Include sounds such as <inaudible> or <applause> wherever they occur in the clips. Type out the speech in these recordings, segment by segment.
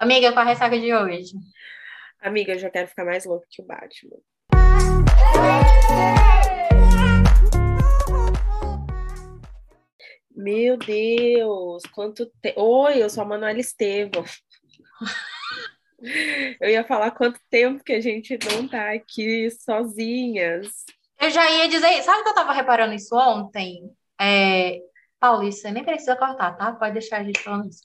Amiga, qual a ressaca de hoje? Amiga, eu já quero ficar mais louco que o Batman. Meu Deus, quanto tempo. Oi, eu sou a Manuela Estevam. Eu ia falar quanto tempo que a gente não tá aqui sozinhas. Eu já ia dizer, sabe que eu tava reparando isso ontem? É, Paulista, você nem precisa cortar, tá? Pode deixar a gente falando isso.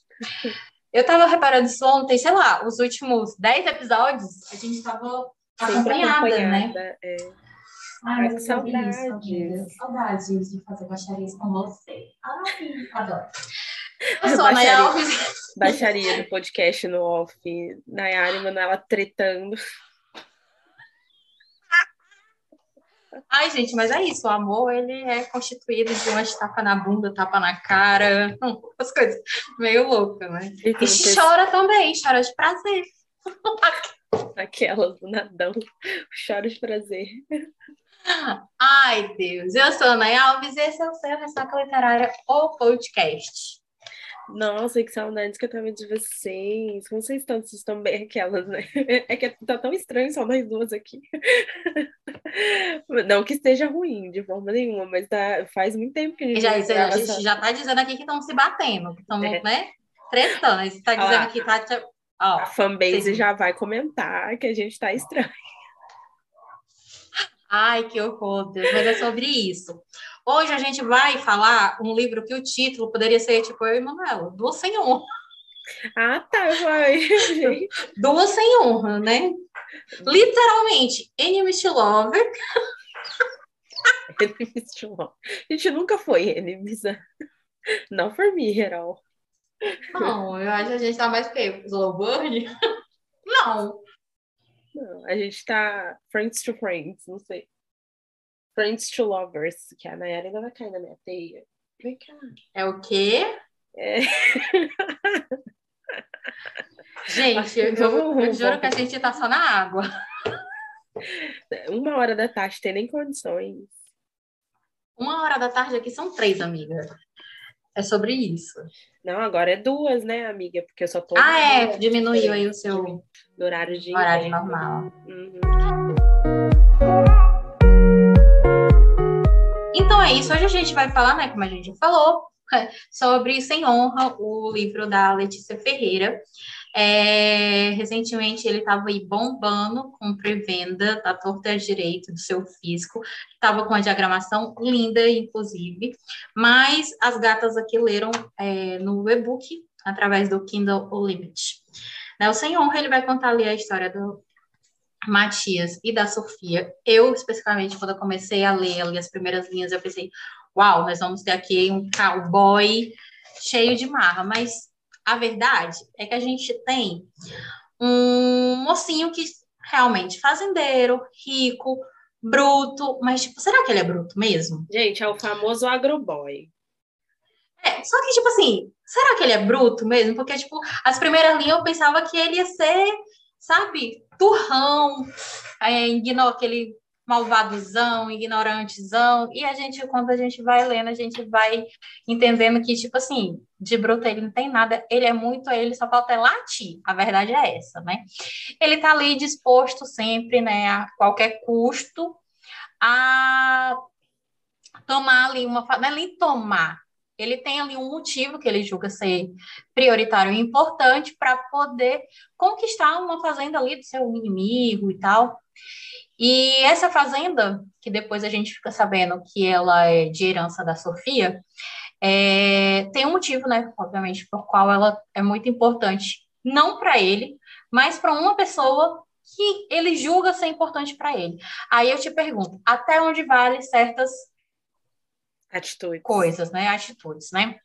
Eu tava reparando isso ontem, sei lá, os últimos 10 episódios, a gente tava acompanhada, acompanhada né? É. Ai, que saudades. saudades de fazer baixarias com você. Ai, adoro. Eu sou baixaria, a Naya Alves. Baixaria do podcast no off. Nayara e Manuela tretando. Ai, gente, mas é isso. O amor, ele é constituído de uma tapa na bunda, tapa na cara, <laughs> as coisas meio loucas, né? E, e chora também, chora de prazer. <laughs> Aquelas do nadão, chora de prazer. Ai, Deus. Eu sou a Ana Alves e esse é o seu Ressaca Literária, o podcast. Nossa, que saudades que eu tava de vocês. Como vocês estão? Vocês estão bem aquelas, né? <laughs> É que tá tão estranho só nós duas aqui. Não que esteja ruim de forma nenhuma, mas tá, faz muito tempo que a gente. Já, a gente já tá dizendo aqui que estão se batendo, que estão, é. né? Tretando. Você tá dizendo que tá. Ó, a fanbase vocês... já vai comentar que a gente tá estranho. <laughs> Ai, que horror, Deus, mas é sobre isso. Hoje a gente vai falar um livro que o título poderia ser tipo eu e Manuela, Duas Sem Honra. Ah, tá, vai. <laughs> Duas Sem Honra, né? Literalmente, Enemies to Lover. Enemies to Lover. A gente nunca foi enemies. Né? Não for me, Herol. Não, eu acho que a gente tá mais que Slow Bird. Não. Não, a gente tá friends to friends, não sei. Friends to lovers, que a Nayara ainda vai cair na minha teia. Vem cá. É o quê? É. Gente, eu, eu, eu juro que a gente tá só na água. <laughs> Uma hora da tarde tem nem condições. Uma hora da tarde aqui são três, amiga. É sobre isso. Não, agora é duas, né, amiga? Porque eu só tô. Ah, é, diminuiu aí o seu horário de. Horário normal. Uhum. Então é isso. Hoje a gente vai falar, né, como a gente falou, <laughs> sobre Sem Honra, o livro da Letícia Ferreira. É, recentemente ele estava aí bombando com pré-venda da torta direito do seu físico, estava com a diagramação linda, inclusive, mas as gatas aqui leram é, no e-book através do Kindle Unlimited. Né, o Sem Honra ele vai contar ali a história do Matias e da Sofia. Eu, especificamente, quando eu comecei a ler ali as primeiras linhas, eu pensei, uau, nós vamos ter aqui um cowboy cheio de marra, mas a verdade é que a gente tem um mocinho que realmente fazendeiro, rico, bruto, mas tipo, será que ele é bruto mesmo? Gente, é o famoso agroboy. É, só que tipo assim, será que ele é bruto mesmo? Porque tipo, as primeiras linhas eu pensava que ele ia ser, sabe, turrão, é, aquele malvadozão, ignorantezão, e a gente, quando a gente vai lendo, a gente vai entendendo que, tipo assim, de bruto ele não tem nada, ele é muito, ele só falta latir, a verdade é essa, né? Ele tá ali disposto sempre, né, a qualquer custo, a tomar ali uma, não é nem tomar, ele tem ali um motivo que ele julga ser prioritário e importante para poder conquistar uma fazenda ali do seu inimigo e tal. E essa fazenda, que depois a gente fica sabendo que ela é de herança da Sofia, é, tem um motivo, né, obviamente, por qual ela é muito importante, não para ele, mas para uma pessoa que ele julga ser importante para ele. Aí eu te pergunto, até onde vale certas atitudes. coisas, né, atitudes, né?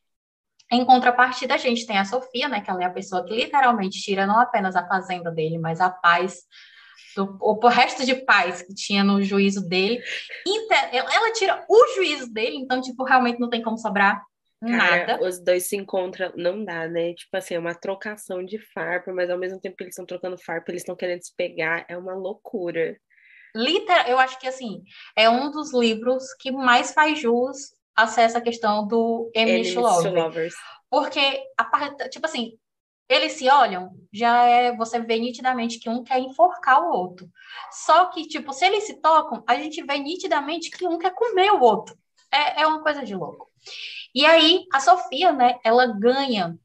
Em contrapartida, a gente tem a Sofia, né, que ela é a pessoa que literalmente tira não apenas a fazenda dele, mas a paz do, o resto de paz que tinha no juízo dele. Ela tira o juízo dele, então, tipo, realmente não tem como sobrar Cara, nada. Os dois se encontram, não dá, né? Tipo assim, é uma trocação de farpa, mas ao mesmo tempo que eles estão trocando farpa, eles estão querendo se pegar, é uma loucura. Literal, eu acho que assim, é um dos livros que mais faz jus a essa questão do Enemies to Lovers. Porque, a, tipo assim, eles se olham, já é você vê nitidamente que um quer enforcar o outro. Só que, tipo, se eles se tocam, a gente vê nitidamente que um quer comer o outro. É, é uma coisa de louco. E aí, a Sofia, né, ela ganha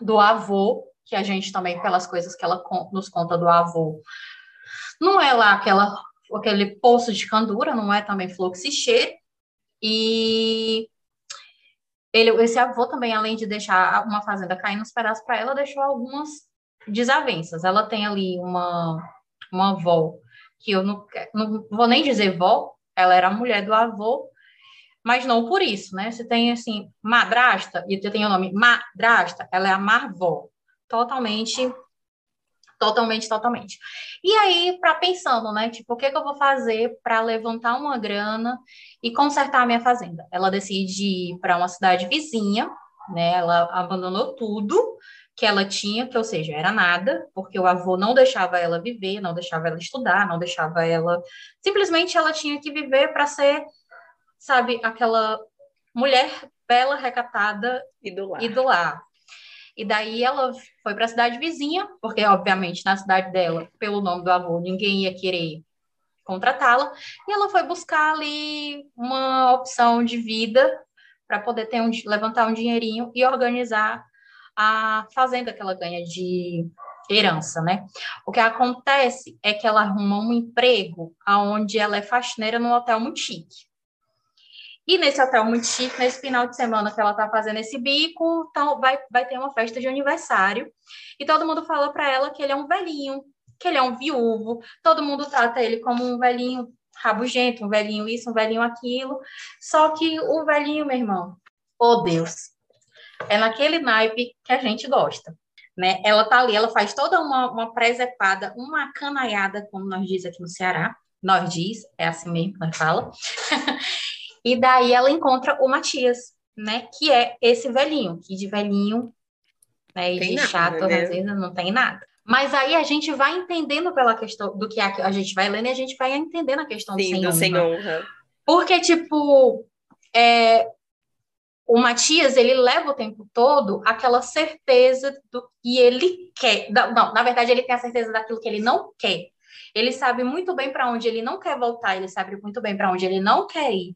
do avô, que a gente também, pelas coisas que ela nos conta do avô, não é lá aquela, aquele poço de candura, não é também fluxicheiro. E ele, esse avô também, além de deixar uma fazenda cair nos pedaços para ela, deixou algumas desavenças. Ela tem ali uma, uma avó, que eu não, não vou nem dizer vó, ela era a mulher do avô, mas não por isso, né? Você tem, assim, madrasta, e tem o nome madrasta, ela é a marvó, totalmente totalmente, totalmente. E aí, para pensando, né, tipo, o que, que eu vou fazer para levantar uma grana e consertar a minha fazenda? Ela decide ir para uma cidade vizinha, né? Ela abandonou tudo que ela tinha, que ou seja, era nada, porque o avô não deixava ela viver, não deixava ela estudar, não deixava ela, simplesmente ela tinha que viver para ser, sabe, aquela mulher bela, recatada e do lar. E do lar. E daí ela foi para a cidade vizinha, porque, obviamente, na cidade dela, pelo nome do avô, ninguém ia querer contratá-la. E ela foi buscar ali uma opção de vida para poder ter um, levantar um dinheirinho e organizar a fazenda que ela ganha de herança, né? O que acontece é que ela arruma um emprego onde ela é faxineira num hotel muito chique. E nesse hotel muito chique, nesse final de semana que ela tá fazendo esse bico, então vai, vai ter uma festa de aniversário. E todo mundo fala para ela que ele é um velhinho, que ele é um viúvo. Todo mundo trata ele como um velhinho rabugento, um velhinho isso, um velhinho aquilo. Só que o velhinho, meu irmão, oh Deus, é naquele naipe que a gente gosta. Né? Ela tá ali, ela faz toda uma, uma presepada, uma canaiada, como nós diz aqui no Ceará. Nós diz, é assim mesmo que nós fala. <laughs> E daí ela encontra o Matias, né? Que é esse velhinho, que de velhinho né, e de nada, chato, né? às vezes não tem nada. Mas aí a gente vai entendendo pela questão do que a, gente vai lendo e a gente vai entendendo a questão Sim, do. Sem honra. Porque, tipo, é, o Matias, ele leva o tempo todo aquela certeza do que ele quer. Não, na verdade, ele tem a certeza daquilo que ele não quer. Ele sabe muito bem para onde ele não quer voltar, ele sabe muito bem para onde ele não quer ir.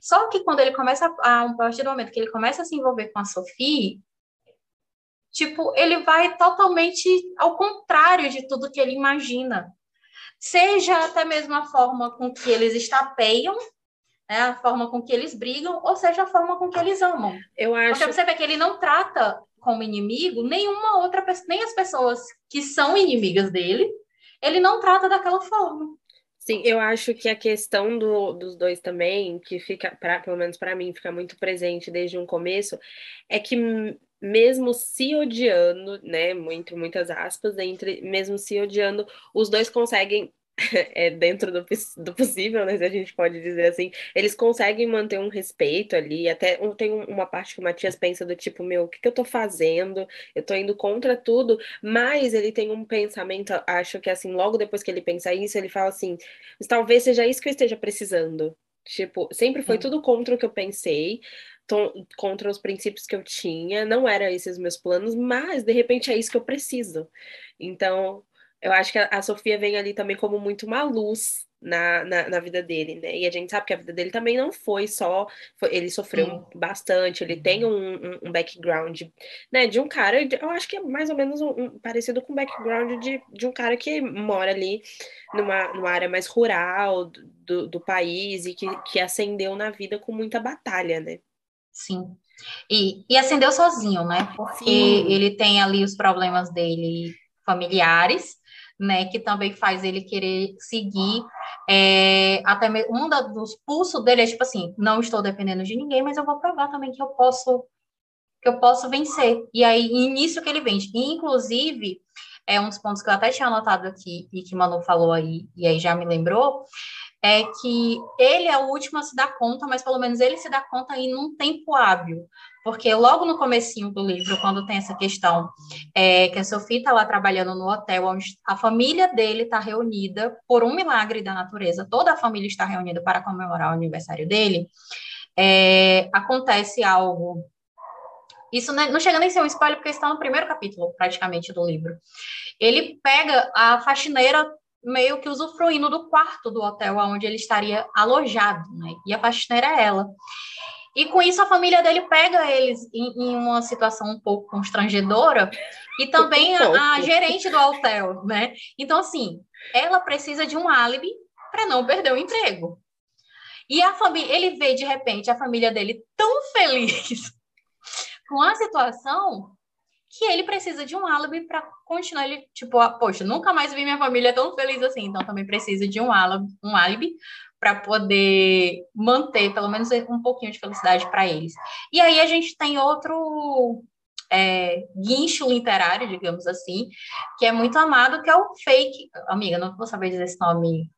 Só que quando ele começa, a, a partir do momento que ele começa a se envolver com a Sophie, tipo, ele vai totalmente ao contrário de tudo que ele imagina. Seja até mesmo a forma com que eles estapeiam, né, a forma com que eles brigam, ou seja a forma com que eles amam. Eu acho. Porque você vê que ele não trata como inimigo nenhuma outra pessoa, nem as pessoas que são inimigas dele, ele não trata daquela forma. Sim, eu acho que a questão do, dos dois também, que fica, pra, pelo menos para mim, fica muito presente desde um começo, é que mesmo se odiando, né, entre muitas aspas, entre, mesmo se odiando, os dois conseguem <laughs> é, dentro do, do, possível, né, se a gente pode dizer assim, eles conseguem manter um respeito ali, até tem uma parte que o Matias pensa do tipo, meu, o que, que eu tô fazendo? Eu tô indo contra tudo, mas ele tem um pensamento, acho que assim, logo depois que ele pensa isso, ele fala assim, talvez seja isso que eu esteja precisando. Tipo, sempre foi tudo contra o que eu pensei, contra os princípios que eu tinha, não eram esses meus planos, mas de repente é isso que eu preciso. Então, eu acho que a, Sofia vem ali também como muito uma luz na, na, na, vida dele, né? E a gente sabe que a vida dele também não foi só. Foi, ele sofreu Sim. bastante, ele tem um, um, um, background, né? De um cara, eu acho que é mais ou menos um, um, parecido com o background de, de um cara que mora ali numa, numa área mais rural do, do país e que, que ascendeu na vida com muita batalha, né? Sim. E, e ascendeu sozinho, né? Porque Sim. ele tem ali os problemas dele familiares né, que também faz ele querer seguir. É, até um dos pulsos dele é tipo assim: não estou dependendo de ninguém, mas eu vou provar também que eu posso que eu posso vencer. E aí, início que ele vende. E, inclusive, é um dos pontos que eu até tinha anotado aqui e que Manu falou aí, e aí já me lembrou, é que ele é o último a se dar conta, mas pelo menos ele se dá conta em um tempo hábil. Porque logo no comecinho do livro, quando tem essa questão é, que a Sophie está lá trabalhando no hotel, onde a família dele está reunida por um milagre da natureza, toda a família está reunida para comemorar o aniversário dele, é, acontece algo Isso não chega nem a ser um spoiler, porque está no primeiro capítulo, praticamente, do livro. Ele pega a faxineira meio que usufruindo do quarto do hotel onde ele estaria alojado, né? E a faxineira é ela. E com isso a família dele pega eles em, em uma situação um pouco constrangedora e <laughs> também a, a, gerente do hotel, né? Então assim, ela precisa de um álibi para não perder o emprego. E a família, ele vê de repente a família dele tão feliz <laughs> com a situação que ele precisa de um álibi para continuar ele, tipo, ah, poxa, nunca mais vi minha família tão feliz assim, então também precisa de um álibi, um álibi para poder manter pelo menos um pouquinho de felicidade para eles. E aí a gente tem outro é, guincho literário, digamos assim, que é muito amado, que é o fake. Amiga, não vou saber dizer esse nome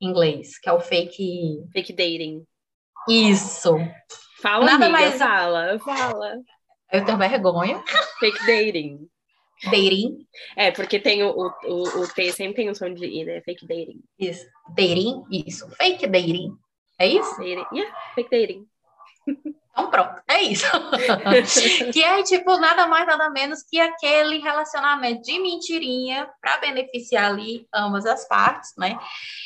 em inglês, que é o fake. Fake dating. Isso. Fala, Nada amiga, mais... fala, fala. Eu tenho vergonha. Fake dating. Dating. É, porque tem o, o, o T sempre tem o som de I, né? Fake dating. Isso. Dating, isso. Fake dating. É isso? Dating. Yeah, fake dating. <laughs> Então pronto, é isso. <laughs> que é tipo nada mais nada menos que aquele relacionamento de mentirinha para beneficiar ali ambas as partes, né?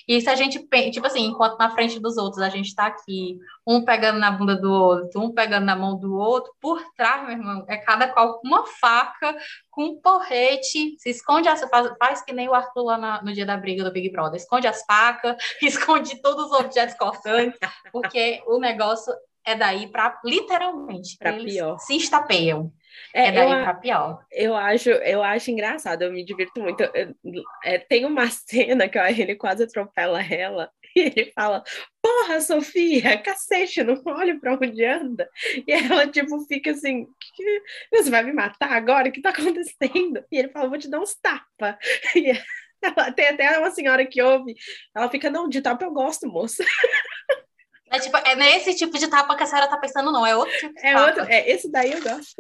E se a gente tipo assim, enquanto na frente dos outros a gente está aqui, um pegando na bunda do outro, um pegando na mão do outro, por trás, meu irmão, é cada qual com uma faca, com um porrete, se esconde as faz, faz que nem o Arthur lá na, no dia da briga do Big Brother, esconde as facas, <laughs> esconde todos os objetos cortantes, porque o negócio é daí para literalmente para pior. Se estapeiam. É, é daí para pior. Eu acho, eu acho engraçado, eu me divirto muito. Eu, é, tem uma <laughs> cena que ó, ele quase atropela ela <laughs> e ele fala: Porra, Sofia, cacete, não olha para onde anda. E ela, tipo, fica assim: Você vai me matar agora? O que tá acontecendo? E ele fala: Vou te dar uns tapas. <laughs> E ela, tem até uma senhora que ouve, ela fica: Não, de tapa eu gosto, moça. É, tipo, é nesse tipo de tapa que a senhora tá pensando, não, é outro tipo de é tapa. Outro, é, esse daí eu gosto.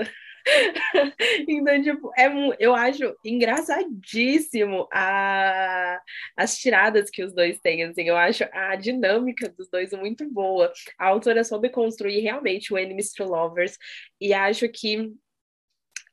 <laughs> então, tipo, é, eu acho engraçadíssimo a, as tiradas que os dois têm, assim, eu acho a dinâmica dos dois muito boa. A autora soube construir realmente o Enemies to Lovers, e acho que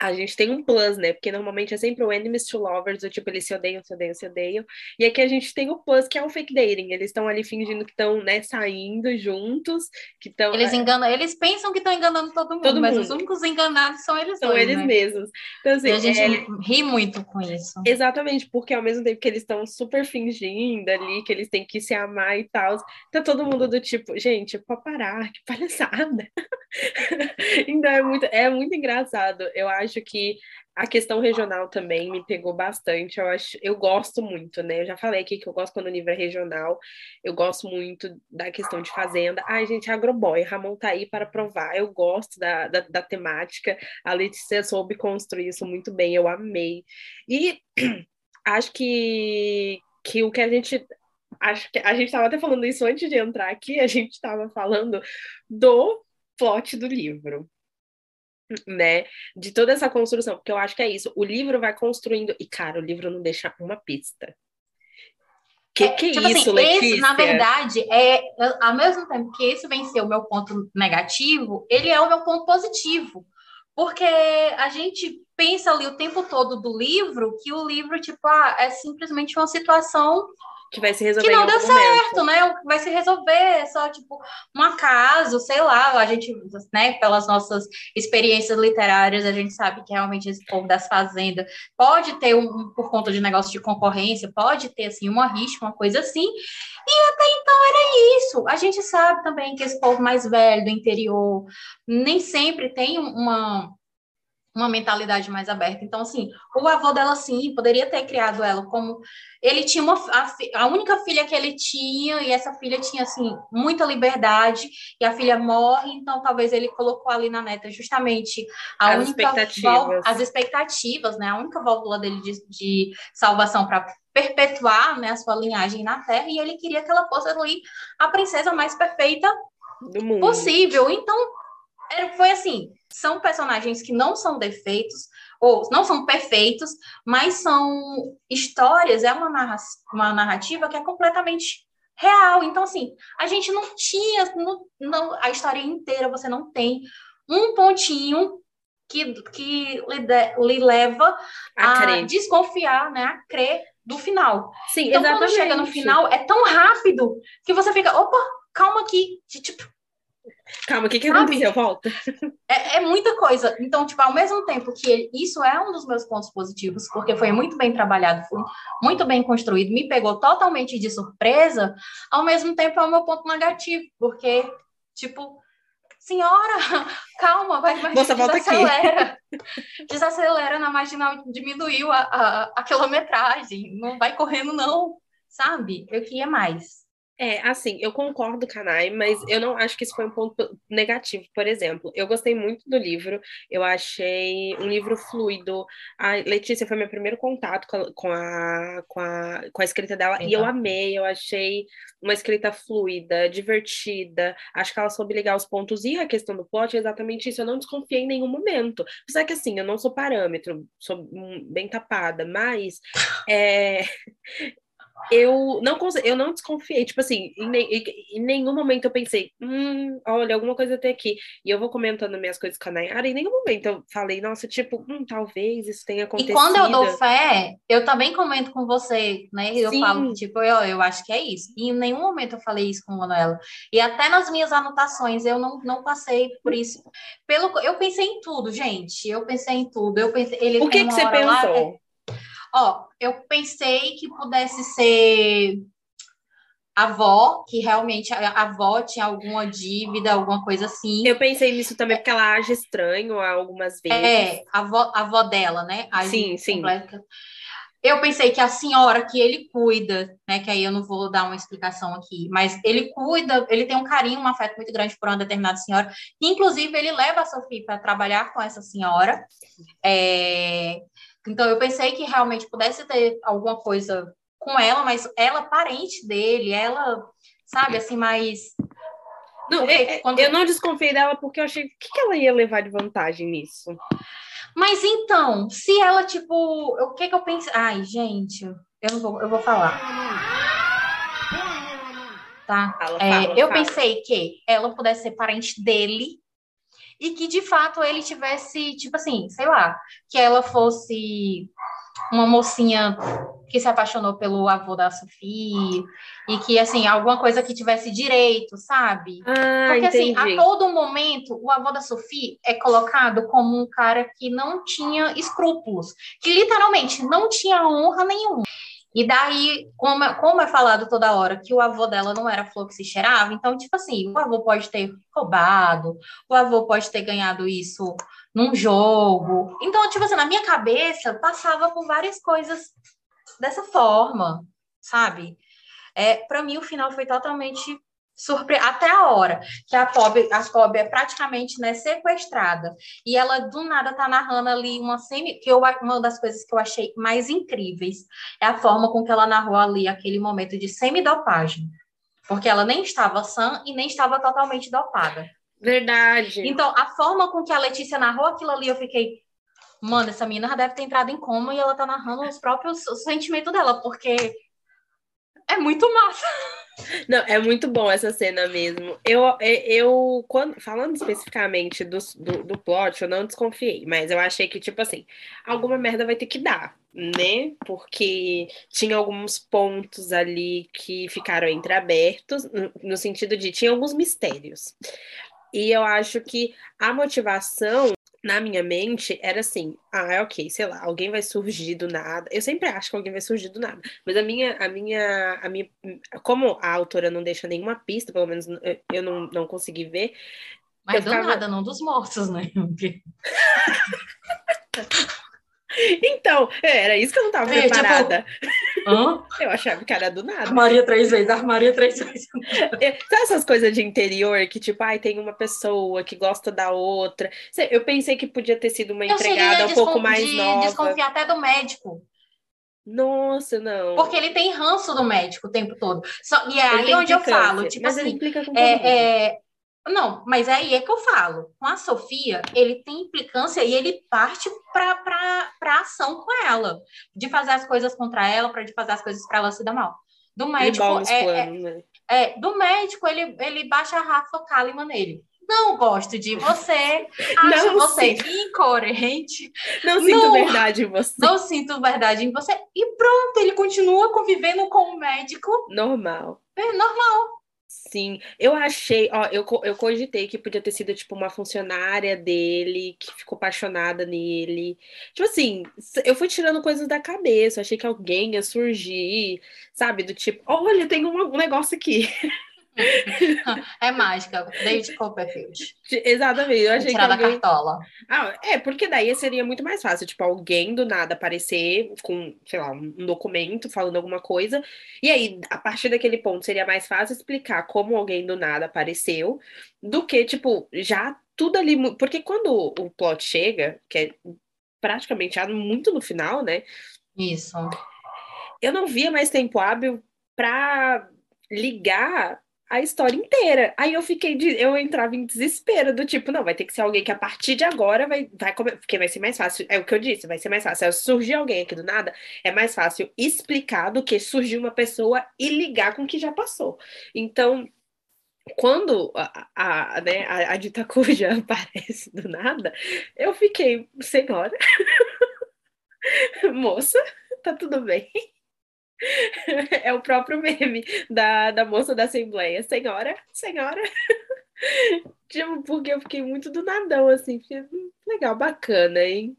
a gente tem um plus, né? Porque normalmente é sempre o enemies to lovers, do tipo, eles se odeiam, se odeiam, se odeiam. E aqui a gente tem o plus, que é o fake dating. Eles estão ali fingindo que estão, né, saindo juntos, que estão... Eles enganam, eles pensam que estão enganando todo mundo, todo mas mundo. os únicos enganados são eles São dois, eles né? mesmos. Então, assim, e a gente é... ri muito com isso. Exatamente, porque ao mesmo tempo que eles estão super fingindo ali, que eles têm que se amar e tal, tá todo mundo do tipo, gente, pode parar, que palhaçada. <laughs> então é muito, é muito engraçado. Eu acho que a questão regional também me pegou bastante. Eu acho, eu gosto muito, né? Eu já falei aqui que eu gosto quando o nível é regional. Eu gosto muito da questão de fazenda. Ai, gente, agroboy, Ramon tá aí para provar. Eu gosto da, da, da temática. A Letícia soube construir isso muito bem. Eu amei. E <clears throat> acho que que o que a gente acho que a gente estava até falando isso antes de entrar aqui, a gente estava falando do plot do livro. Né, de toda essa construção, porque eu acho que é isso. O livro vai construindo, e cara, o livro não deixa uma pista. Que que é tipo isso, assim, Letícia? Esse, na verdade, é ao mesmo tempo que esse venceu o meu ponto negativo, ele é o meu ponto positivo. Porque a gente pensa ali o tempo todo do livro que o livro, tipo, ah, é simplesmente uma situação que vai se resolver. Que não deu certo, né? Vai se resolver, é só tipo um acaso, sei lá. A gente, né, pelas nossas experiências literárias, a gente sabe que realmente esse povo das fazendas pode ter um, por conta de negócio de concorrência, pode ter assim uma rixa, uma coisa assim. E até então era isso. A gente sabe também que esse povo mais velho do interior nem sempre tem uma uma mentalidade mais aberta. Então, assim, o avô dela, sim, poderia ter criado ela como... Ele tinha uma... A, a, única filha que ele tinha, e essa filha tinha, assim, muita liberdade, e a filha morre, então talvez ele colocou ali na neta justamente a as única... Expectativas. As expectativas, né? A única válvula dele de, de salvação para perpetuar né, a sua linhagem na Terra, e ele queria que ela fosse ali a princesa mais perfeita possível. Então, foi assim, são personagens que não são defeitos, ou não são perfeitos, mas são histórias, é uma, narra uma narrativa que é completamente real. Então, assim, a gente não tinha não, não, a história inteira, você não tem um pontinho que, que lhe, de, lhe leva a, a desconfiar, né? A crer do final. Sim, então, exatamente. quando chega no final, é tão rápido que você fica, opa, calma aqui. Tipo, Calma, o que, que aconteceu? Volta. É, é, muita coisa. Então, tipo, ao mesmo tempo que ele, isso é um dos meus pontos positivos, porque foi muito bem trabalhado, foi muito bem construído, me pegou totalmente de surpresa, ao mesmo tempo é o meu ponto negativo, porque, tipo, senhora, <laughs> calma, vai, vai Moça, desacelera. <laughs> desacelera na marginal, diminuiu a, a, a quilometragem, não vai correndo, não, sabe? Eu queria mais. É, assim, eu concordo, Kanai, mas eu não acho que isso foi um ponto negativo. Por exemplo, eu gostei muito do livro, eu achei um livro fluido. A Letícia foi meu primeiro contato com a, com a, com a, com a escrita dela então. e eu amei, eu achei uma escrita fluida, divertida. Acho que ela soube ligar os pontos e a questão do plot é exatamente isso. Eu não desconfiei em nenhum momento. Apesar que, assim, eu não sou parâmetro, sou bem tapada, mas <laughs> é, eu não eu não desconfiei, tipo assim, em, em, nenhum momento eu pensei, hum, olha, alguma coisa tem aqui. E eu vou comentando minhas coisas com a Nayara, em nenhum momento eu falei, nossa, tipo, hum, talvez isso tenha acontecido. E quando eu dou fé, eu também comento com você, né? Eu Sim. falo, tipo, eu, eu acho que é isso. E em nenhum momento eu falei isso com a Manuela. E até nas minhas anotações eu não, não passei por isso. Pelo, eu pensei em tudo, gente. Eu pensei em tudo. Eu pensei, ele o que, que você pensou? Lá, é Ó, eu pensei que pudesse ser a avó, que realmente a avó tinha alguma dívida, alguma coisa assim. Eu pensei nisso também, porque ela age estranho algumas vezes. É, a avó, a avó dela, né? Age sim, sim. Completa. Eu pensei que a senhora que ele cuida, né? Que aí eu não vou dar uma explicação aqui, mas ele cuida, ele tem um carinho, um afeto muito grande por uma determinada senhora. Inclusive, ele leva a Sofia para trabalhar com essa senhora. É, então, eu pensei que realmente pudesse ter alguma coisa com ela, mas ela parente dele, ela, sabe, assim, mais. Não, porque, é, é, quando... Eu não desconfiei dela porque eu achei que, que ela ia levar de vantagem nisso. Mas então, se ela, tipo, o que que eu pensei? Ai, gente, eu não vou, eu vou falar. Tá? Fala, é, fala, eu fala. pensei que ela pudesse ser parente dele, e que de fato ele tivesse, tipo assim, sei lá, que ela fosse uma mocinha que se apaixonou pelo avô da Sofia e que assim alguma coisa que tivesse direito, sabe? Ah, Porque entendi. assim, a todo momento o avô da Sofia é colocado como um cara que não tinha escrúpulos, que literalmente não tinha honra nenhuma. E daí, como, é, como é falado toda hora que o avô dela não era flor que se cheirava, então, tipo assim, o avô pode ter roubado, o avô pode ter ganhado isso num jogo. Então, tipo assim, na minha cabeça, passava por várias coisas dessa forma, sabe? É, para mim, o final foi totalmente surpre... até a hora que a Pob, a Pob é praticamente né, sequestrada. E ela do nada tá narrando ali uma semi que eu uma das coisas que eu achei mais incríveis é a forma com que ela narrou ali aquele momento de semidopagem. Porque ela nem estava sã e nem estava totalmente dopada. Verdade. Então a forma com que a Letícia narrou aquilo ali eu fiquei mano essa menina já deve ter entrado em coma e ela tá narrando os próprios os sentimentos dela porque é muito massa Não, é muito bom essa cena mesmo. Eu, eu quando, falando especificamente do, do, do plot, eu não desconfiei, mas eu achei que, tipo assim, alguma merda vai ter que dar, né? Porque tinha alguns pontos ali que ficaram entreabertos, no, no sentido de tinha alguns mistérios. E eu acho que a motivação na minha mente era assim, ah, é ok, sei lá, alguém vai surgir do nada. Eu sempre acho que alguém vai surgir do nada. Mas a minha, a minha, a minha, como a autora não deixa nenhuma pista, pelo menos eu não, não consegui ver. Mas do ficava... nada, não dos mortos, né? <laughs> <laughs> Então, é, era isso que eu não estava é, tipo, preparada. Tipo... Eu achava que era do nada. Armaria três vezes, armaria três vezes. É, sabe essas coisas de interior que, tipo, ai, tem uma pessoa que gosta da outra. Eu pensei que podia ter sido uma empregada um pouco mais de nova. desconfiar até do médico. Nossa, não. Porque ele tem ranço do médico o tempo todo. Só, e é aí onde eu falo, tipo assim, é, é, não, mas aí é que eu falo. Com a Sofia, ele tem implicância e ele parte para ação com ela, de fazer as coisas contra ela, para de fazer as coisas para ela se dar mal. Do médico, é, planos, é, né? é, do médico ele, ele baixa a Rafa Kalimann nele. não gosto de você, <laughs> acho não você sinto. incoerente. Não sinto não, verdade em você. Não sinto verdade em você. E pronto, ele continua convivendo com o médico. Normal. É normal. Sim, eu achei, ó, eu, eu cogitei que podia ter sido, tipo, uma funcionária dele que ficou apaixonada nele. Tipo assim, eu fui tirando coisas da cabeça, achei que alguém ia surgir, sabe? Do tipo, olha, tem um, um negócio aqui. <laughs> <laughs> É mágica, David Copperfield. Exatamente, eu achei tirar que alguém... da cartola. Ah, é, porque daí seria muito mais fácil, tipo, alguém do nada aparecer com, sei lá, um documento falando alguma coisa, e aí, a partir daquele ponto, seria mais fácil explicar como alguém do nada apareceu, do que, tipo, já tudo ali, porque quando o plot chega, que é praticamente já muito no final, né? Isso. Eu não via mais tempo hábil para ligar a história inteira. Aí eu fiquei, de, eu entrava em desespero do tipo, não, vai ter que ser alguém que a partir de agora vai, vai comer, porque vai ser mais fácil. É o que eu disse, vai ser mais fácil. Se surgir alguém aqui do nada, é mais fácil explicar do que surgir uma pessoa e ligar com o que já passou. Então, quando a, a, né, a, a dita cuja <laughs> aparece do nada, eu fiquei, senhora, <laughs> moça, tá tudo bem? É o próprio meme da, da moça da Assembleia. Senhora, senhora. <laughs> tipo, porque eu fiquei muito do nadão, assim. Hum, legal, bacana, hein?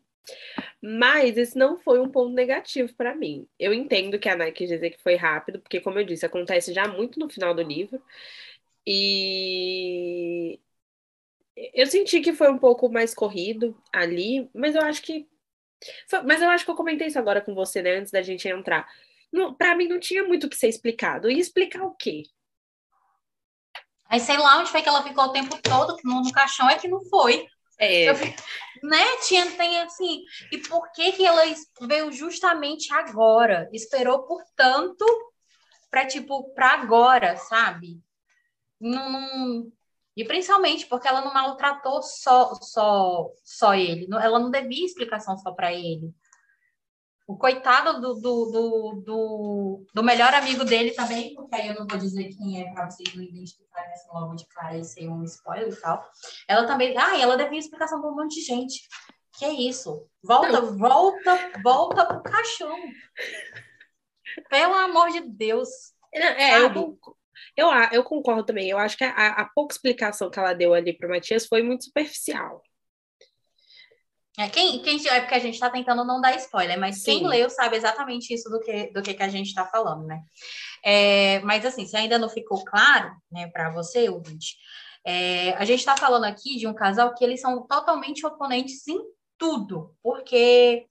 Mas esse não foi um ponto negativo para mim. Eu entendo que a Nike dizer que foi rápido, porque, como eu disse, acontece já muito no final do livro. E eu senti que foi um pouco mais corrido ali, mas eu acho que. Mas eu acho que eu comentei isso agora com você, né, antes da gente entrar para mim não tinha muito o que ser explicado. E explicar o quê? Aí sei lá onde foi que ela ficou o tempo todo no, no caixão, é que não foi. É. Eu, né? Tinha, tem assim. E por que, que ela veio justamente agora? Esperou por tanto para tipo, para agora, sabe? Não, não, E principalmente porque ela não maltratou só, só, só ele. Ela não devia explicação só para ele. O coitado do, do, do, do, do melhor amigo dele também, porque aí eu não vou dizer quem é para vocês não identificarem assim logo de cara e ser um spoiler e tal. Ela também. Ah, ela devia explicação para um monte de gente. Que é isso? Volta, não. volta, volta pro caixão. Pelo amor de Deus. É, eu, eu, eu concordo também. Eu acho que a, a pouca explicação que ela deu ali para Matias foi muito superficial. É, quem, quem, é porque a gente está tentando não dar spoiler, mas Sim. quem leu sabe exatamente isso do que, do que, que a gente está falando, né? É, mas assim, se ainda não ficou claro, né, para você, ouvinte, é, a gente está falando aqui de um casal que eles são totalmente oponentes em tudo, porque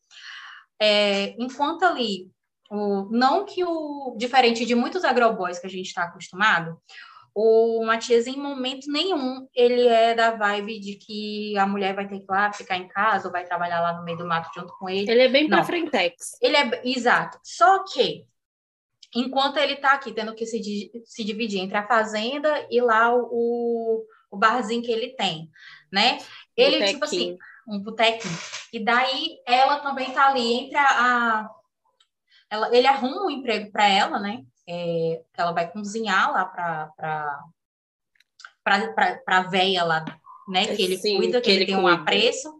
é, enquanto ali, o, não que o diferente de muitos agroboys que a gente está acostumado, o Matias, em momento nenhum, ele é da vibe de que a mulher vai ter que ir lá ficar em casa ou vai trabalhar lá no meio do mato junto com ele. Ele é bem para frentex. Ele é, exato. Só que, enquanto ele tá aqui tendo que se, se dividir entre a fazenda e lá o, o barzinho que ele tem, né? Ele, botequinho. tipo assim, um botequinho. E daí, ela também tá ali entre a... a ela, ele arruma um emprego para ela, né? É, ela vai cozinhar lá para a véia lá, né? Que ele Sim, cuida, que, que ele, ele tem cuida. um apreço.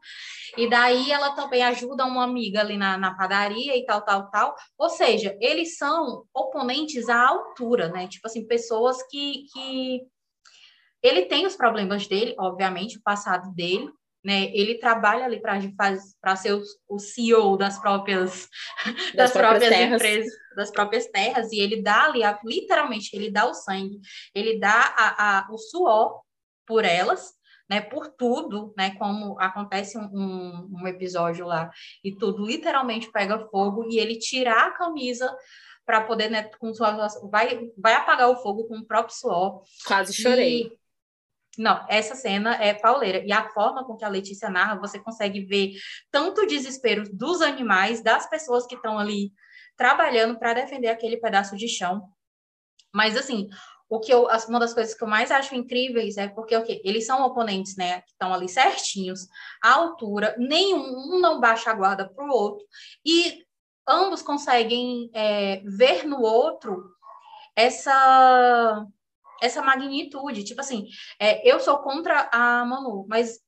E daí ela também ajuda uma amiga ali na, na padaria e tal, tal, tal. Ou seja, eles são oponentes à altura, né? Tipo assim, pessoas que, que... Ele tem os problemas dele, obviamente, o passado dele, né? Ele trabalha ali para ser o, o, CEO das próprias das, das próprias, próprias empresas, das próprias terras, e ele dá ali, a, literalmente, ele dá o sangue, ele dá a, a, o suor por elas, né? Por tudo, né? Como acontece um, um, um episódio lá e tudo literalmente pega fogo e ele tirar a camisa para poder, né, com sua, vai, vai apagar o fogo com o próprio suor. Quase chorei. E, não, essa cena é pauleira. E a forma com que a Letícia narra, você consegue ver tanto o desespero dos animais, das pessoas que estão ali trabalhando para defender aquele pedaço de chão. Mas, assim, o que eu, uma das coisas que eu mais acho incríveis é porque okay, eles são oponentes, né? Que estão ali certinhos, à altura, nenhum um não baixa a guarda para o outro, e ambos conseguem é, ver no outro essa essa magnitude. Tipo assim, é, eu sou contra a Manu, mas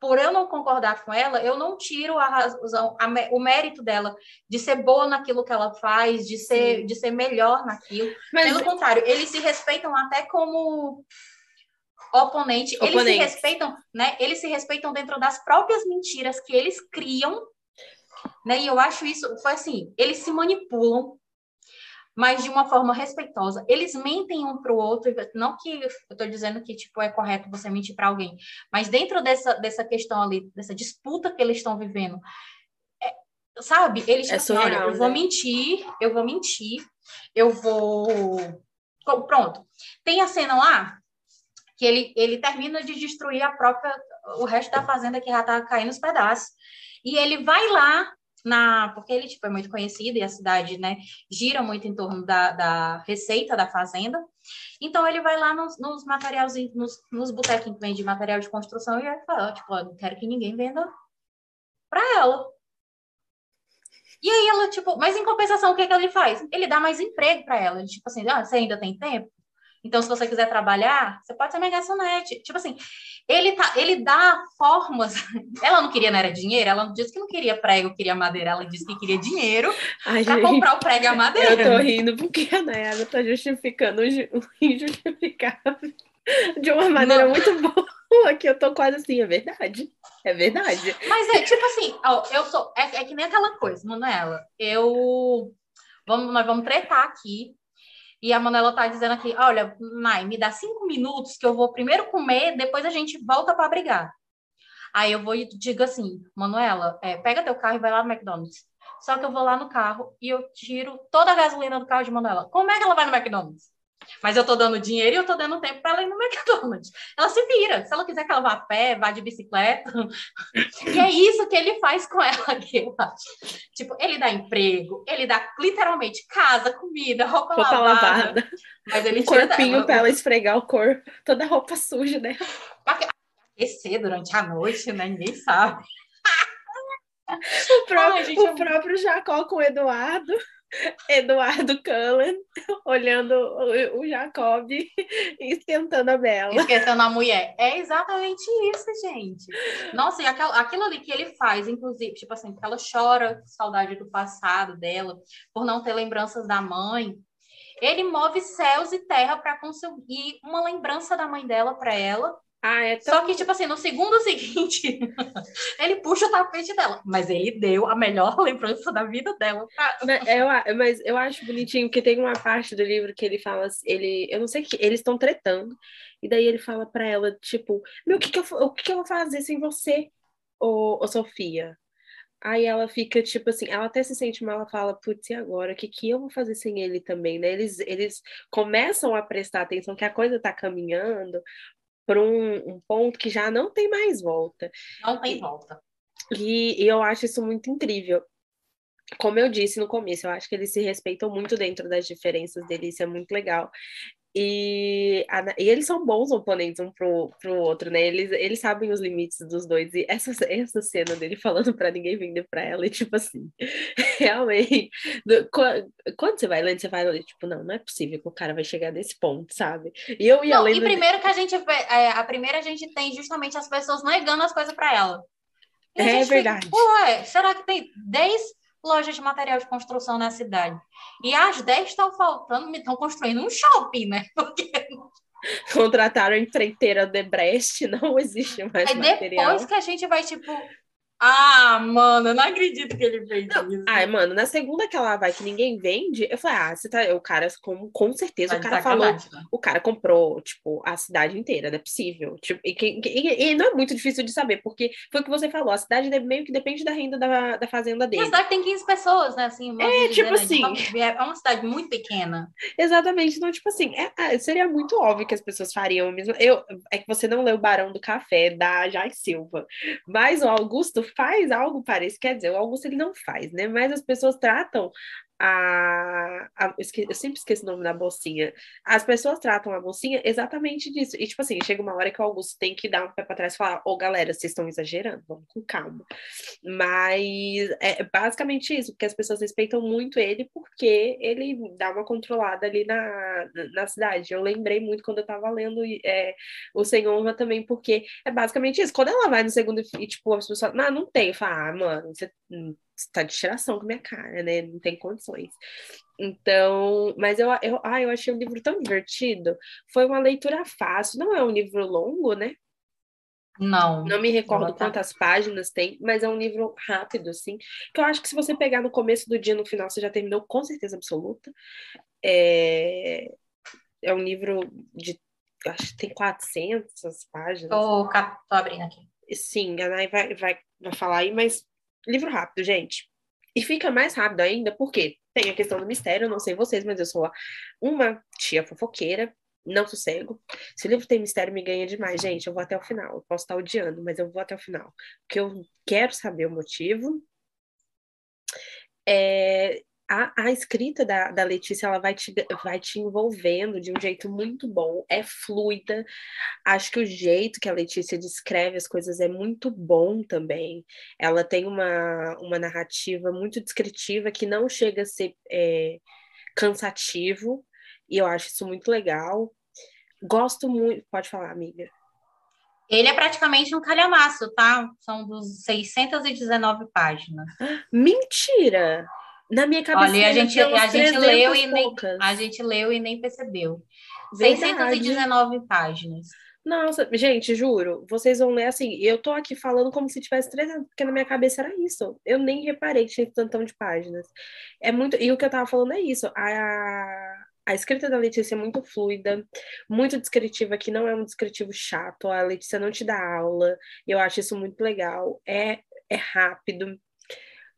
por eu não concordar com ela, eu não tiro a razão, a, o mérito dela de ser boa naquilo que ela faz, de ser, de ser melhor naquilo. Mas... Pelo contrário, eles se respeitam até como oponente, Oponente. eles se respeitam, né? Eles se respeitam dentro das próprias mentiras que eles criam, né? E eu acho isso, foi assim, eles se manipulam, mas de uma forma respeitosa. Eles mentem um para o outro, não que eu estou dizendo que tipo é correto você mentir para alguém, mas dentro dessa, dessa questão ali, dessa disputa que eles estão vivendo, é, sabe? Eles é assim, olha, eu vou né? mentir, eu vou mentir, eu vou pronto. Tem a cena lá que ele, ele termina de destruir a própria o resto da fazenda que já está caindo os pedaços. E ele vai lá na porque ele tipo, é muito conhecido e a cidade né, gira muito em torno da, da receita da fazenda. Então ele vai lá nos, nos materiais, nos, nos botequinhos que vende material de construção e ele fala, tipo, não quero que ninguém venda para ela. E aí ela, tipo, mas em compensação, o que, que ele faz? Ele dá mais emprego para ela. Ele, tipo assim, ah, você ainda tem tempo? Então, se você quiser trabalhar, você pode ser minha garçonete. Tipo assim, ele, tá, ele dá formas. <laughs> Ela não queria, não era dinheiro? Ela não disse que não queria prego, queria madeira. Ela disse que queria dinheiro para comprar o prego e a madeira. Eu tô rindo porque a Nayara tá justificando o <laughs> injustificável de uma maneira não. muito boa, que eu tô quase assim, é verdade. É verdade. Mas é tipo assim, ó, eu sou. É, é que nem aquela coisa, Manuela. Eu. Vamos, nós vamos tretar aqui e a Manuela tá dizendo aqui: olha, Mai, me dá cinco minutos que eu vou primeiro comer, depois a gente volta para brigar. Aí eu vou e digo assim: Manuela, é, pega teu carro e vai lá no McDonald's. Só que eu vou lá no carro e eu tiro toda a gasolina do carro de Manuela. Como é que ela vai no McDonald's? Mas eu tô dando dinheiro e eu tô dando tempo para ela ir no <laughs> McDonald's. Ela se vira. Se ela quiser que ela vá a pé, vá de bicicleta. e é isso que ele faz com ela aqui, <laughs> eu acho. Tipo, ele dá emprego, ele dá literalmente casa, comida, roupa, roupa lavada. lavada. Mas ele um corpinho para ela esfregar o corpo, toda roupa suja dela. Aquecer durante a noite, né? Ninguém sabe. o, próprio, Ai, gente, o próprio Jacó com o Eduardo. Eduardo Cullen olhando o, o Jacob e esquentando a Bela. Esquentando a mulher. É exatamente isso, gente. Nossa, e aquilo, aquilo ali que ele faz, inclusive, tipo assim, que ela chora saudade do passado dela, por não ter lembranças da mãe. Ele move céus e terra para conseguir uma lembrança da mãe dela para ela ah, é tão... Só que, tipo assim, no segundo <laughs> seguinte, ele puxa o tapete dela. Mas ele deu a melhor <laughs> lembrança da vida dela. Mas eu, mas eu acho bonitinho que tem uma parte do livro que ele fala, ele, eu não sei que eles estão tretando. E daí ele fala para ela, tipo, meu, o que, que, eu, o que, que eu vou fazer sem você, ô, ô Sofia? Aí ela fica, tipo assim, ela até se sente mal, ela fala, putz, e agora? O que, que eu vou fazer sem ele também, né? Eles, eles começam a prestar atenção que a coisa tá caminhando para um, um, ponto que já não tem mais volta. Não tem volta. E, e eu acho isso muito incrível. Como eu disse no começo, eu acho que eles se respeitam muito dentro das diferenças deles, isso é muito legal. E, a, e, eles são bons oponentes um pro, pro outro, né? Eles, eles sabem os limites dos dois. E essa, essa cena dele falando para ninguém vender para ela, e tipo assim, <laughs> realmente, do, quando, quando, você vai lendo, você vai ler, tipo, não, não é possível que o cara vai chegar nesse ponto, sabe? E eu ia não, lendo. E primeiro que a gente é, a primeira a gente tem justamente as pessoas negando as coisas para ela. é verdade. Fica, Ué, será que tem 10 lojas de material de construção na cidade. E as 10 estão faltando, estão construindo um shopping, né? <laughs> Porque contrataram a empreiteira de Brest, não existe mais Aí material. depois que a gente vai, tipo, ah, mano, eu não acredito que ele fez não. isso. Ai, mano, na segunda que ela vai que ninguém vende, eu falei, ah, você tá. O cara, com, com certeza, o cara falou. Né? O cara comprou, tipo, a cidade inteira, não é possível. Tipo, e, e, e, não é muito difícil de saber, porque foi o que você falou, a cidade meio que depende da renda da, da fazenda dele. a cidade tem 15 pessoas, né? Assim, é, tipo né? assim. É uma cidade muito pequena. Exatamente. Então, tipo assim, é, é, seria muito óbvio que as pessoas fariam mesmo. Eu, é que você não leu o Barão do Café, da Jai Silva. Mas o Augusto faz algo parecido, quer dizer, o Augusto ele não faz, né? Mas as pessoas tratam a, a eu, sempre esqueço o nome da mocinha. As pessoas tratam a mocinha exatamente disso. E, tipo assim, chega uma hora que o Augusto tem que dar um pé para trás e falar: Ô, oh, galera, vocês estão exagerando, vamos com calma. Mas é basicamente isso, porque as pessoas respeitam muito ele porque ele dá uma controlada ali na, na cidade. Eu lembrei muito quando eu tava lendo é, o Senhor também, porque é basicamente isso. Quando ela vai no segundo e, tipo, as pessoas não, não tem, fala, ah, mano, você tá de tiração com minha cara, né? Não tem condições. Então, mas eu, eu, ah, eu achei o livro tão divertido. Foi uma leitura fácil, não é um livro longo, né? Não. Não me recordo quantas páginas tem, mas é um livro rápido, assim. Que eu acho que se você pegar no começo do dia, no final, você já terminou com certeza absoluta. É, é um livro de. Acho que tem 400 páginas. Tô, tô abrindo aqui. Sim, a Nai vai, vai, vai falar aí, mas livro rápido, gente. E fica mais rápido ainda, porque tem a questão do mistério, não sei vocês, mas eu sou uma tia fofoqueira, não sossego. Se o livro tem mistério, me ganha demais, gente. Eu vou até o final. Eu posso estar odiando, mas eu vou até o final. Porque eu quero saber o motivo. É, a, a escrita da, da Letícia ela vai te, vai te envolvendo de um jeito muito bom, é fluida. Acho que o jeito que a Letícia descreve as coisas é muito bom também. Ela tem uma, uma narrativa muito descritiva que não chega a ser é, cansativo, e eu acho isso muito legal. Gosto muito. Pode falar, amiga. Ele é praticamente um calhamaço, tá? São dos 619 páginas. <gasps> Mentira! Na minha cabeça. Olha, a gente, a gente leu e nem a gente leu e nem percebeu. Verdade. 619 páginas. Nossa, gente, juro, vocês vão ler assim. Eu tô aqui falando como se tivesse 300, porque na minha cabeça era isso. Eu nem reparei que tinha tantão de páginas. É muito. E o que eu tava falando é isso. A, a escrita da Letícia é muito fluida, muito descritiva, que não é um descritivo chato. A Letícia não te dá aula. Eu acho isso muito legal. É, é rápido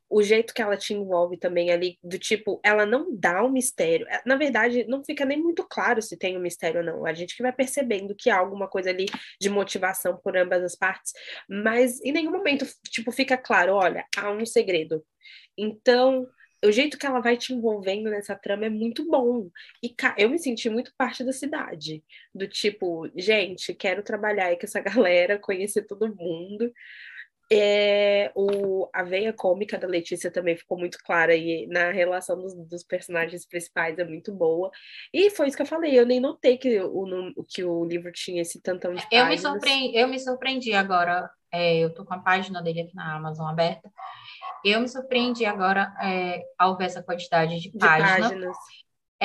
o jeito que ela te envolve também ali, do tipo, ela não dá o um mistério. É, na verdade, não fica nem muito claro se tem um mistério ou não. A gente que vai percebendo que há alguma coisa ali de motivação por ambas as partes, mas em nenhum momento, tipo, fica claro, olha, há um segredo. Então, o jeito que ela vai te envolvendo nessa trama é muito bom. E eu me senti muito parte da cidade. Do tipo, gente, quero trabalhar aí com essa <laughs> galera, conhecer todo mundo. É, o, a veia cômica da Letícia também ficou muito clara e na relação dos, dos, personagens principais é muito boa. E foi isso que eu falei, eu nem notei que o, que o livro tinha esse tantão de eu Me surpreendi, eu me surpreendi agora, é, eu tô com a página dele aqui na Amazon aberta, eu me surpreendi agora é, ao ver essa quantidade de, de páginas.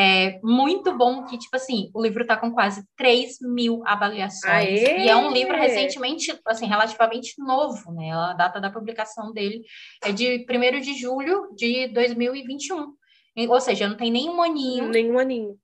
É muito bom que, tipo assim, o livro está com quase 3 mil avaliações. Aê! E é um livro recentemente, assim, relativamente novo, né? A data da publicação dele é de 1 de julho de 2021. Ou seja, não tem nenhum aninho. Nenhum aninho.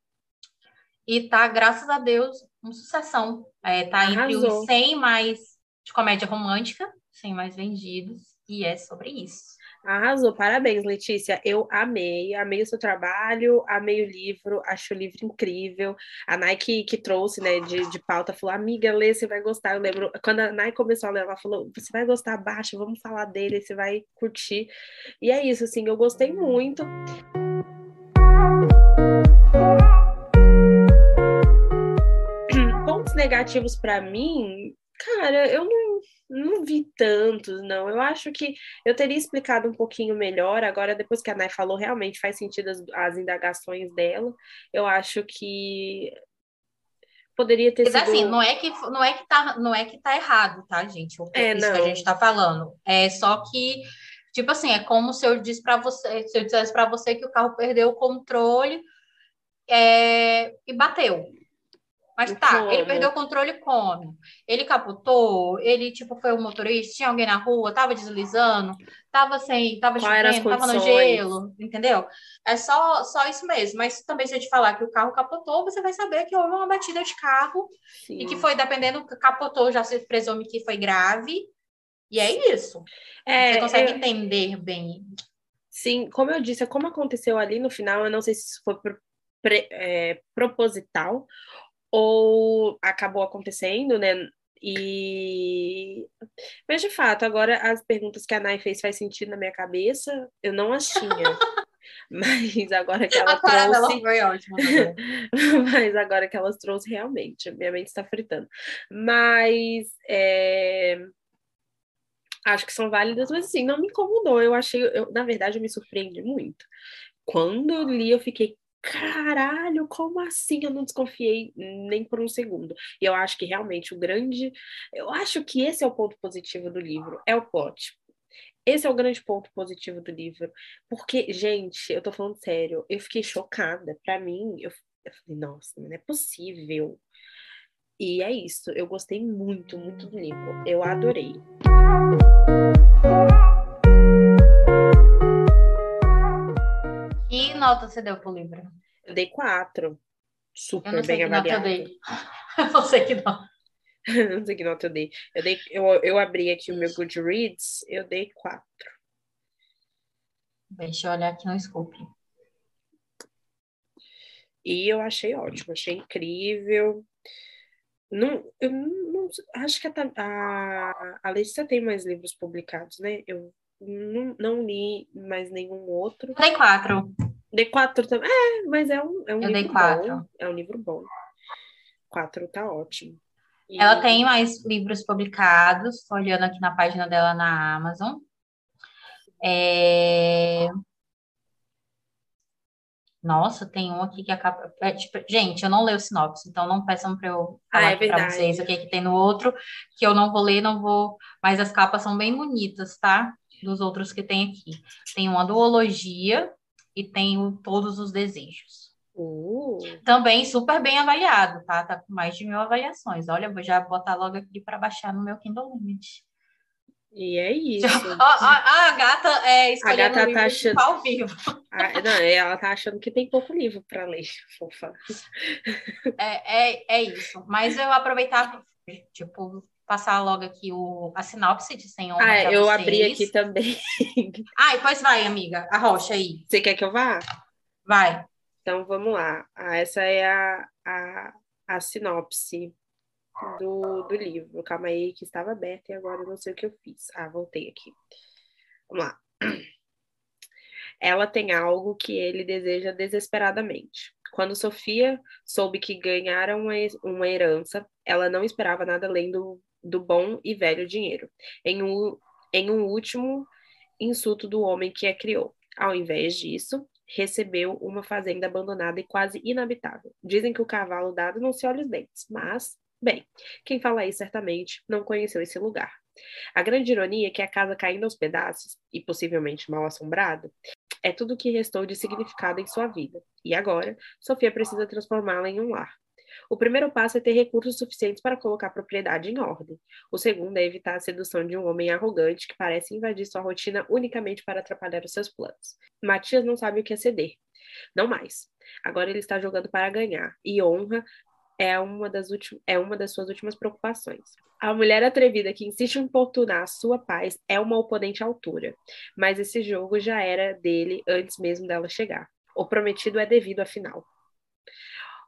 E tá, graças a Deus, uma sucessão. É, tá Arrasou. entre os 100 mais de comédia romântica, 100 mais vendidos, e é sobre isso. Arrasou, parabéns, Letícia. Eu amei, amei o seu trabalho, amei o livro, acho o livro incrível. A Nike que trouxe, né, de, de pauta, falou: amiga, lê, você vai gostar. Eu lembro, quando a Nike começou a ler, ela falou: você vai gostar, baixa, vamos falar dele, você vai curtir. E é isso, assim, eu gostei muito. Pontos negativos para mim, cara, eu não não vi tantos, não. Eu acho que eu teria explicado um pouquinho melhor. Agora, depois que a Nai falou, realmente faz sentido as, as indagações dela. Eu acho que poderia ter Mas, sido... assim, não é que não é que tá, não é que tá errado, tá, gente? O é, isso não. que a gente tá falando. É só que tipo assim, é como se eu disse para você, se eu dissesse para você que o carro perdeu o controle é, e bateu. Mas tá, como? ele perdeu o controle como? Ele capotou? Ele, tipo, foi o motorista? Tinha alguém na rua? Tava deslizando? Tava sem... Tava chovendo? Tava no gelo? Entendeu? É só, só isso mesmo. Mas também se eu te falar que o carro capotou, você vai saber que houve uma batida de carro Sim. e que foi, dependendo, capotou, já se presume que foi grave. E é isso. É, você consegue entender bem. Sim, como eu disse, como aconteceu ali no final, eu não sei se isso foi Pre, é, proposital ou acabou acontecendo, né? E mas de fato, agora as perguntas que a Nai fez faz sentido na minha cabeça, eu não as tinha. <laughs> Mas agora que ela A trouxe. foi ótima. <laughs> Mas agora que elas trouxe, realmente, minha mente está fritando. Mas é, acho que são válidas, mas assim, não me incomodou. Eu achei, eu, na verdade, eu me surpreendi muito. Quando eu li, eu fiquei, caralho, como assim? Eu não desconfiei nem por um segundo. E eu acho que realmente o grande. Eu acho que esse é o ponto positivo do livro, é o plot. Esse é o grande ponto positivo do livro. Porque, gente, eu tô falando sério, eu fiquei chocada. Pra mim, eu, eu falei, nossa, não é possível. E é isso, eu gostei muito, muito do livro. Eu adorei. Nota você deu pro livro? Eu dei quatro. Eu Super não sei bem que nota eu avaliado. dei. <laughs> Você que não. <laughs> não sei que nota eu dei. Eu, dei eu, eu abri aqui o meu Goodreads, eu dei quatro. Deixa eu olhar aqui no Scoop. E eu achei ótimo, achei incrível. Não, eu não, não- acho que a, a, a Letícia tem mais livros publicados, né? Eu não, não li mais nenhum outro. Eu dei quatro. Dei quatro também. É, mas é um, é um Eu dei livro quatro. bom. É um livro bom. Quatro tá ótimo. E- Ela tem mais livros publicados. Estou olhando aqui na página dela na Amazon. É... Nossa, tem um aqui que acaba. é, tipo, gente, eu não leio sinopse, então não peçam para eu Ah, falar é aqui para vocês o que, é que tem no outro, que eu não vou ler, não vou. Mas as capas são bem bonitas, tá? Dos outros que tem aqui. Tem uma duologia e tem o Todos os Desejos. Uh, Também super bem avaliado, tá? Tá com mais de mil avaliações. Olha, vou já botar logo aqui para baixar no meu Kindle Limit. e é <laughs> isso. Ó, a gata é escolhendo gata o livro tá achando- ao vivo. Ah, não, ela tá achando que tem pouco livro para ler, fofa. É, é, é isso. Mas eu aproveitava, tipo, passar logo aqui o, a sinopse de Senhor. Ah, eu abri aqui também. <laughs> Ah, pois vai, amiga. Arrocha aí. Você quer que eu vá? Vai. Então vamos lá. Ah, essa é a, a, a sinopse do, do livro. Calma aí, que estava aberta e agora eu não sei o que eu fiz. Ah, voltei aqui. Vamos lá. <clears throat> Ela tem algo que ele deseja desesperadamente. Quando Sofia soube que ganhara uma, uma herança, ela não esperava nada além do, do bom e velho dinheiro. Em um, em um último insulto do homem que a criou. Ao invés disso, recebeu uma fazenda abandonada e quase inabitável. Dizem que o cavalo dado não se olha os dentes, mas, bem, quem fala isso certamente não conheceu esse lugar. A grande ironia é que a casa caindo aos pedaços, e possivelmente mal assombrado, é tudo o que restou de significado em sua vida. E agora, Sofia precisa transformá-la em um lar. O primeiro passo é ter recursos suficientes para colocar a propriedade em ordem. O segundo é evitar a sedução de um homem arrogante que parece invadir sua rotina unicamente para atrapalhar os seus planos. Matias não sabe o que é ceder. Não mais. Agora ele está jogando para ganhar, e honra é uma das, ulti- é uma das suas últimas preocupações. A mulher atrevida que insiste em importunar a sua paz é uma oponente à altura, mas esse jogo já era dele antes mesmo dela chegar. O prometido é devido, afinal.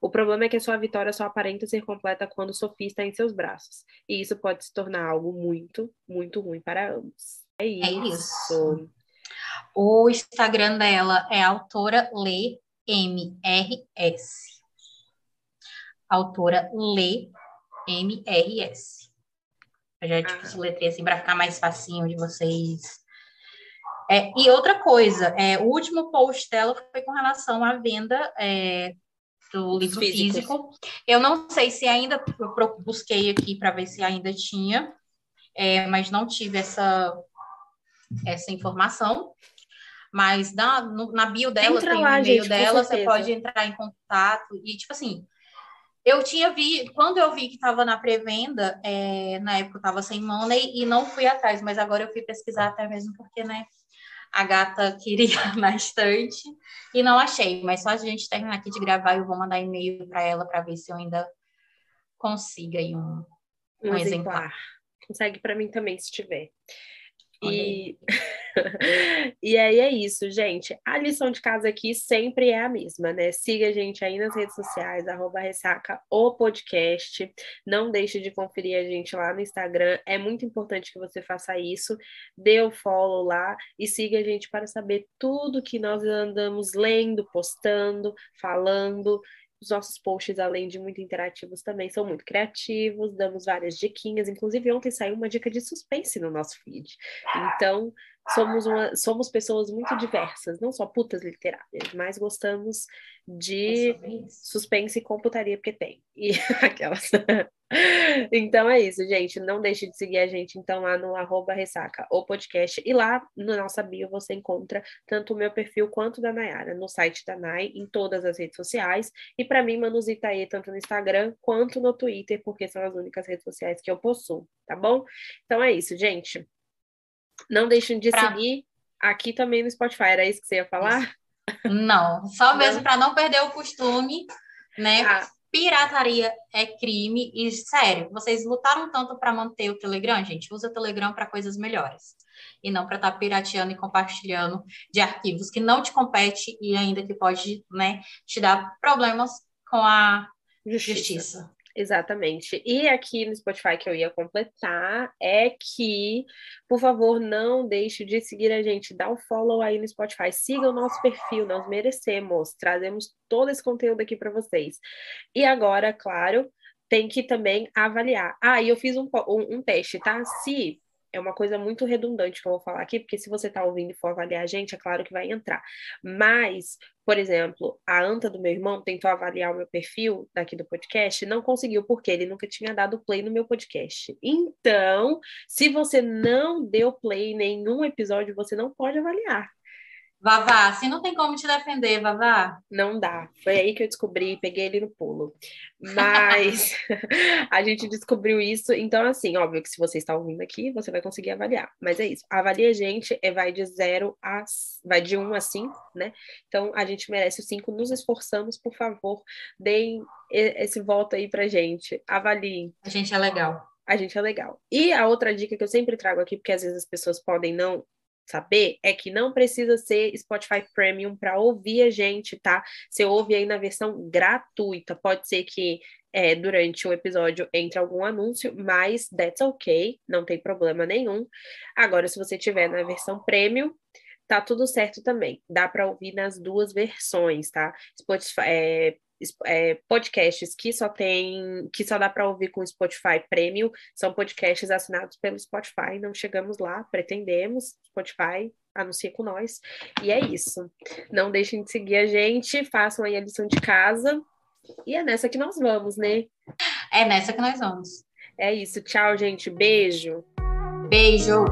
O problema é que a sua vitória só aparenta ser completa quando Sofia está em seus braços, e isso pode se tornar algo muito, muito ruim para ambos. É isso. isso. O Instagram dela é autora Lê MRS. Autora Lê MRS. Eu já tipo, Ah. soletrei assim para ficar mais facinho de vocês. É, e outra coisa, é, o último post dela foi com relação à venda é, do livro Físicos. físico. Eu não sei se ainda eu busquei aqui para ver se ainda tinha, é, mas não tive essa, essa informação. Mas na, no- na bio dela Entra tem lá, o e-mail gente, dela, você pode entrar em contato. E, tipo assim, eu tinha vi, quando eu vi que estava na pré-venda, é, na época eu estava sem money e não fui atrás, mas agora eu fui pesquisar até mesmo porque, né, a gata queria <laughs> na estante e não achei. Mas só a gente terminar aqui de gravar, eu vou mandar e-mail para ela para ver se eu ainda consiga aí um. Um Um exemplar. Consegue para mim também, se tiver. E... <laughs> e aí é isso, gente. A lição de casa aqui sempre é a mesma, né? Siga a gente aí nas redes sociais, arroba ressaca o podcast. Não deixe de conferir a gente lá no Instagram. É muito importante que você faça isso. Dê o follow lá e siga a gente para saber tudo que nós andamos lendo, postando, falando. Os nossos posts, além de muito interativos, também são muito criativos, damos várias diquinhas. Inclusive, ontem saiu uma dica de suspense no nosso feed. Então, somos, uma, somos pessoas muito diversas, não só putas literárias, mas gostamos de suspense e computaria, porque tem. E <laughs> aquelas. Então é isso, gente. Não deixe de seguir a gente, então, lá no arroba ressaca, o podcast. E lá no nossa bio você encontra tanto o meu perfil quanto da Nayara, no site da Nay, em todas as redes sociais. E para mim, Manuzita aí, tanto no Instagram quanto no Twitter, porque são as únicas redes sociais que eu possuo, tá bom? Então é isso, gente. Não deixem de pra... seguir aqui também no Spotify. Era isso que você ia falar? Não, só mesmo para não perder o costume, né? Ah. Pirataria é crime e sério, vocês lutaram tanto para manter o Telegram, gente, usa o Telegram para coisas melhores e não para estar tá pirateando e compartilhando de arquivos que não te compete e ainda que pode, né, te dar problemas com a justiça. justiça. Exatamente. E aqui no Spotify que eu ia completar é que, por favor, não deixe de seguir a gente, dá o um follow aí no Spotify, siga o nosso perfil, nós merecemos, trazemos todo esse conteúdo aqui para vocês. E agora, claro, tem que também avaliar. Ah, e eu fiz um, um, um teste, tá? Se é uma coisa muito redundante que eu vou falar aqui, porque se você está ouvindo e for avaliar a gente, é claro que vai entrar. Mas, por exemplo, a Anta do meu irmão tentou avaliar o meu perfil daqui do podcast, não conseguiu, porque ele nunca tinha dado play no meu podcast. Então, se você não deu play em nenhum episódio, você não pode avaliar. Vavá, se não tem como te defender, Vavá. Não dá. Foi aí que eu descobri, peguei ele no pulo. Mas <laughs> a gente descobriu isso. Então, assim, óbvio que se você está ouvindo aqui, você vai conseguir avaliar. Mas é isso. Avalie a gente, é, vai de zero a. vai de um a cinco, né? Então, a gente merece o cinco. Nos esforçamos, por favor, deem esse voto aí pra gente. Avaliem. A gente é legal. A gente é legal. E a outra dica que eu sempre trago aqui, porque às vezes as pessoas podem não saber é que não precisa ser Spotify Premium para ouvir a gente, tá? Você ouve aí na versão gratuita. Pode ser que é, durante o episódio entre algum anúncio, mas that's ok, não tem problema nenhum. Agora, se você tiver na versão Premium, tá tudo certo também. Dá para ouvir nas duas versões, tá? Spotify, é, é, podcasts que só tem, que só dá para ouvir com o Spotify Premium, são podcasts assinados pelo Spotify. Não chegamos lá, pretendemos. Spotify anuncia com nós. E é isso. Não deixem de seguir a gente, façam aí a lição de casa. E é nessa que nós vamos, né? É nessa que nós vamos. É isso. Tchau, gente. Beijo. Beijo.